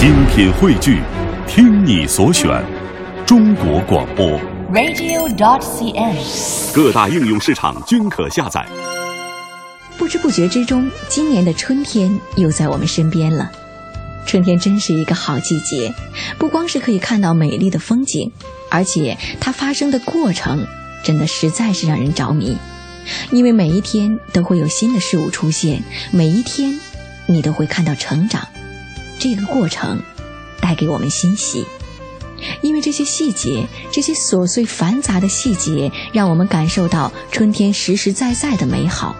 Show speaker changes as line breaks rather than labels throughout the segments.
精品汇聚，听你所选，中国广播。
radio.dot.cn，。
各大应用市场均可下载。
不知不觉之中，今年的春天又在我们身边了。春天真是一个好季节，不光是可以看到美丽的风景，而且它发生的过程真的实在是让人着迷。因为每一天都会有新的事物出现，每一天你都会看到成长，这个过程带给我们欣喜。因为这些细节，这些琐碎繁杂的细节，让我们感受到春天实实在在的美好。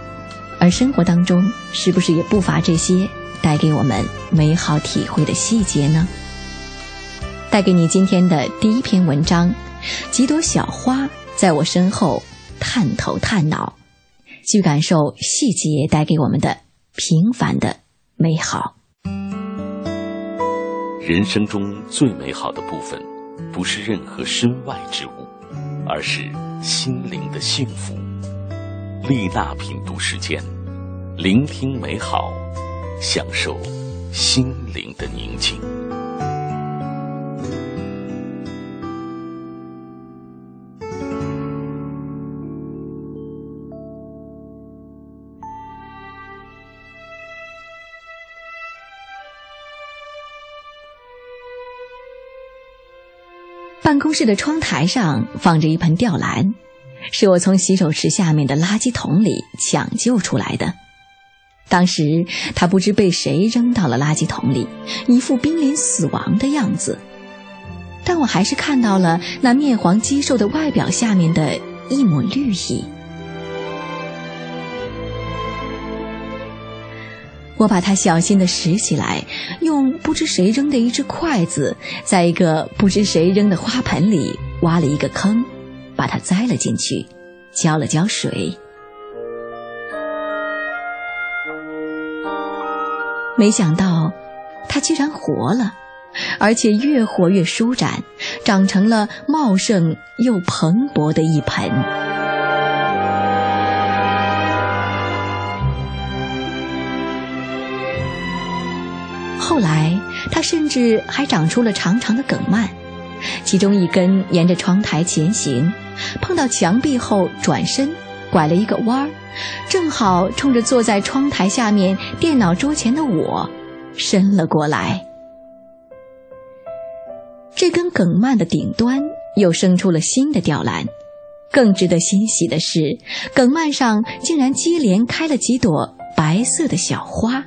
而生活当中，是不是也不乏这些带给我们美好体会的细节呢？带给你今天的第一篇文章：几朵小花在我身后探头探脑，去感受细节带给我们的平凡的美好。
人生中最美好的部分，不是任何身外之物，而是心灵的幸福。丽娜品读时间，聆听美好，享受心灵的宁静。
办公室的窗台上放着一盆吊兰，是我从洗手池下面的垃圾桶里抢救出来的。当时它不知被谁扔到了垃圾桶里，一副濒临死亡的样子。但我还是看到了那面黄肌瘦的外表下面的一抹绿意。我把它小心地拾起来，用不知谁扔的一只筷子，在一个不知谁扔的花盆里挖了一个坑，把它栽了进去，浇了浇水。没想到，它居然活了，而且越活越舒展，长成了茂盛又蓬勃的一盆。后来，它甚至还长出了长长的梗蔓，其中一根沿着窗台前行，碰到墙壁后转身，拐了一个弯儿，正好冲着坐在窗台下面电脑桌前的我伸了过来。这根梗蔓的顶端又生出了新的吊兰，更值得欣喜的是，梗蔓上竟然接连开了几朵白色的小花。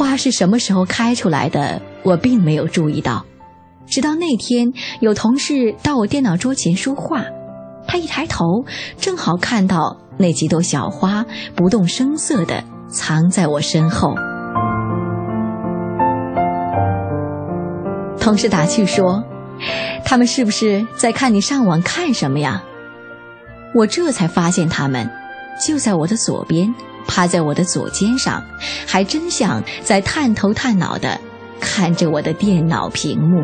花是什么时候开出来的？我并没有注意到，直到那天有同事到我电脑桌前说话，他一抬头，正好看到那几朵小花不动声色地藏在我身后。同事打趣说：“他们是不是在看你上网看什么呀？”我这才发现他们就在我的左边。趴在我的左肩上，还真像在探头探脑的看着我的电脑屏幕。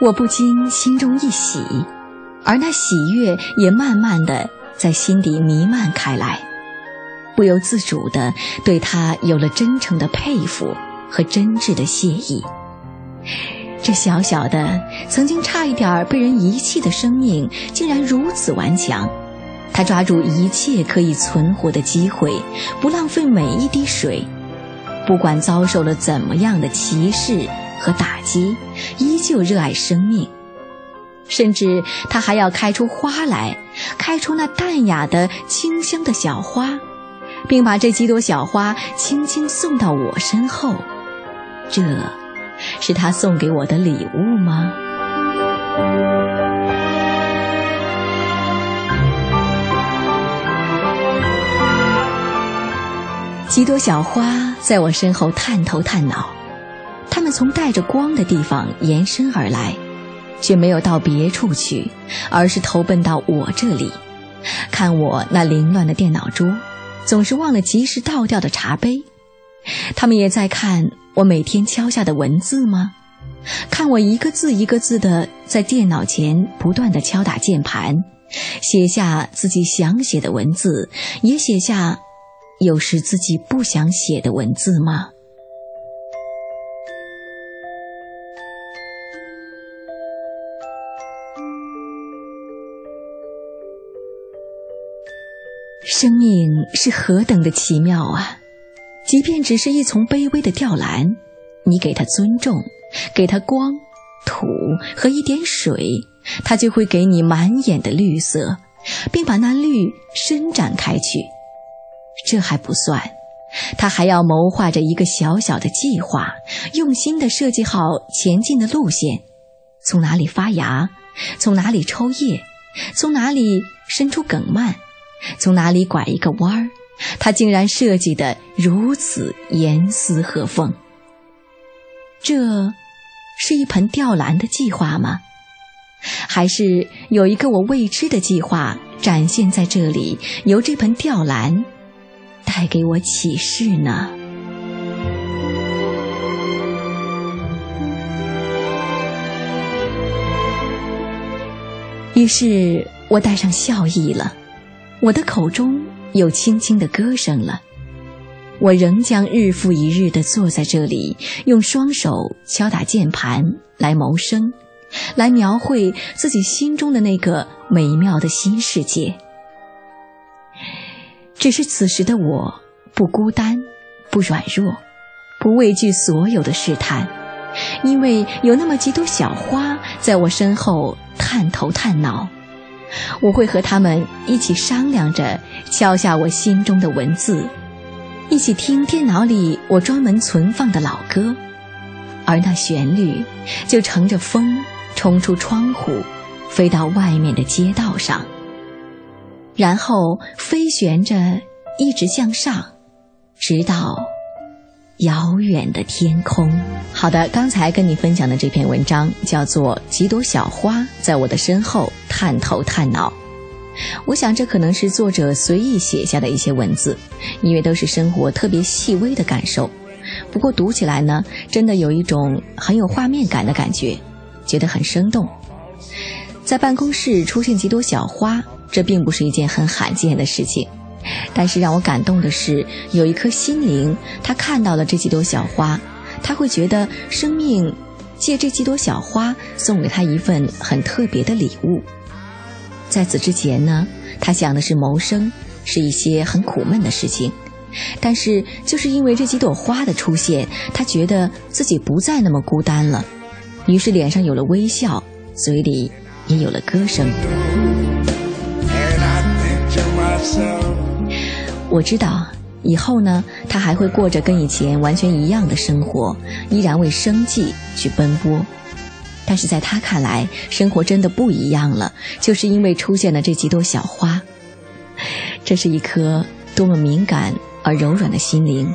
我不禁心中一喜，而那喜悦也慢慢的在心底弥漫开来，不由自主的对他有了真诚的佩服。和真挚的谢意，这小小的、曾经差一点被人遗弃的生命，竟然如此顽强。他抓住一切可以存活的机会，不浪费每一滴水。不管遭受了怎么样的歧视和打击，依旧热爱生命。甚至他还要开出花来，开出那淡雅的、清香的小花，并把这几朵小花轻轻送到我身后。这是他送给我的礼物吗？几朵小花在我身后探头探脑，它们从带着光的地方延伸而来，却没有到别处去，而是投奔到我这里，看我那凌乱的电脑桌，总是忘了及时倒掉的茶杯。他们也在看我每天敲下的文字吗？看我一个字一个字的在电脑前不断的敲打键盘，写下自己想写的文字，也写下有时自己不想写的文字吗？生命是何等的奇妙啊！即便只是一丛卑微的吊兰，你给它尊重，给它光、土和一点水，它就会给你满眼的绿色，并把那绿伸展开去。这还不算，它还要谋划着一个小小的计划，用心地设计好前进的路线：从哪里发芽，从哪里抽叶，从哪里伸出梗蔓。从哪里拐一个弯儿，他竟然设计的如此严丝合缝。这，是一盆吊兰的计划吗？还是有一个我未知的计划展现在这里，由这盆吊兰带给我启示呢？于是我带上笑意了。我的口中有轻轻的歌声了，我仍将日复一日地坐在这里，用双手敲打键盘来谋生，来描绘自己心中的那个美妙的新世界。只是此时的我不孤单，不软弱，不畏惧所有的试探，因为有那么几朵小花在我身后探头探脑。我会和他们一起商量着敲下我心中的文字，一起听电脑里我专门存放的老歌，而那旋律就乘着风冲出窗户，飞到外面的街道上，然后飞旋着一直向上，直到。遥远的天空。好的，刚才跟你分享的这篇文章叫做《几朵小花在我的身后探头探脑》。我想这可能是作者随意写下的一些文字，因为都是生活特别细微的感受。不过读起来呢，真的有一种很有画面感的感觉，觉得很生动。在办公室出现几朵小花，这并不是一件很罕见的事情。但是让我感动的是，有一颗心灵，他看到了这几朵小花，他会觉得生命借这几朵小花送给他一份很特别的礼物。在此之前呢，他想的是谋生，是一些很苦闷的事情。但是就是因为这几朵花的出现，他觉得自己不再那么孤单了，于是脸上有了微笑，嘴里也有了歌声。我知道，以后呢，他还会过着跟以前完全一样的生活，依然为生计去奔波。但是在他看来，生活真的不一样了，就是因为出现了这几朵小花。这是一颗多么敏感而柔软的心灵，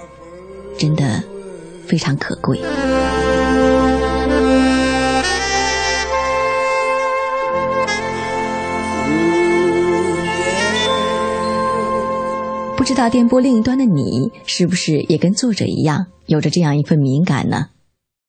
真的非常可贵。不知道电波另一端的你，是不是也跟作者一样，有着这样一份敏感呢？